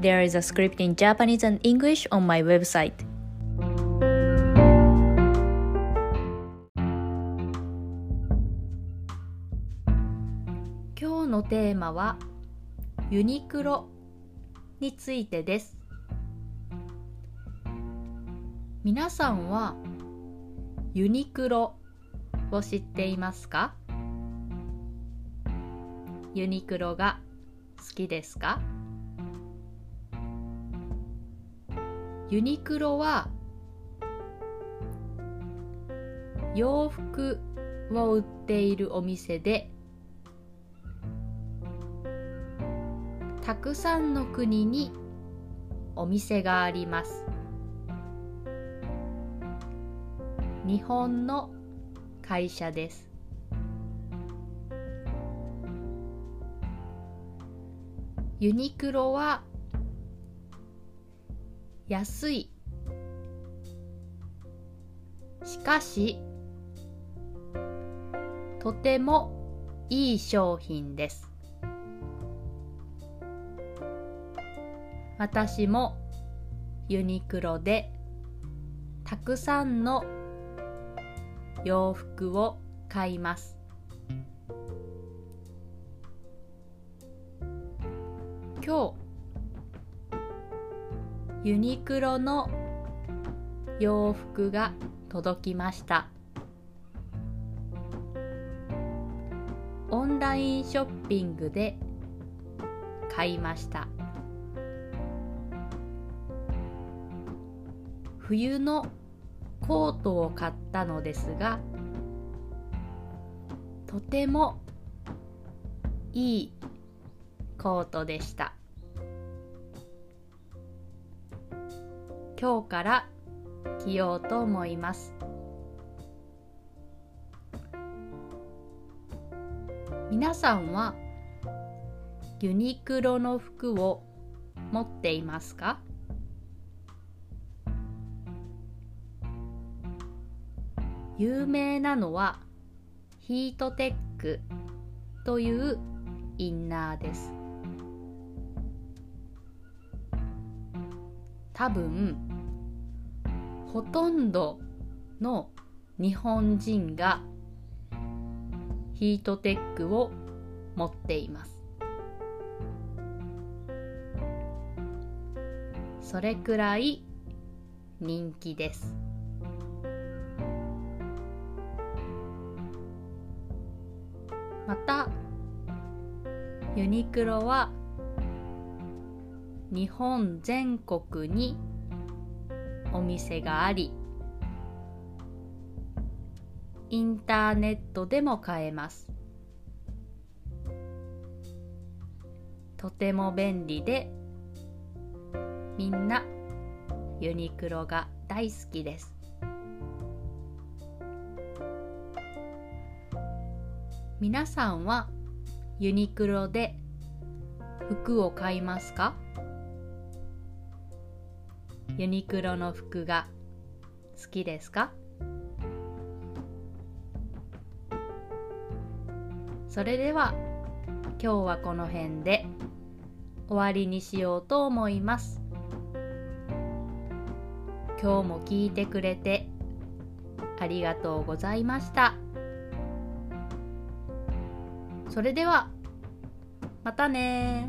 There is a script in Japanese and English on my website. 今日のテーマはユニクロについてです。皆さんはユニクロを知っていますかユニクロが好きですかユニクロは洋服を売っているお店でたくさんの国にお店があります。日本の会社です。ユニクロは安い。しかしとてもいい商品です。私もユニクロでたくさんの洋服を買います。今日ユニクロの洋服が届きました。オンラインショッピングで買いました。冬のコートを買ったのですがとてもいいコートでした。今日から着ようと思います。皆さんはユニクロの服を持っていますか？有名なのはヒートテックというインナーです。多分ほとんどの日本人がヒートテックを持っています。それくらい人気です。またユニクロは日本全国にお店がありインターネットでも買えます。とても便利でみんなユニクロが大好きです。皆さんはユニクロで服を買いますか？ユニクロの服が好きですか？それでは今日はこの辺で終わりにしようと思います。今日も聞いてくれてありがとうございました。それではまたね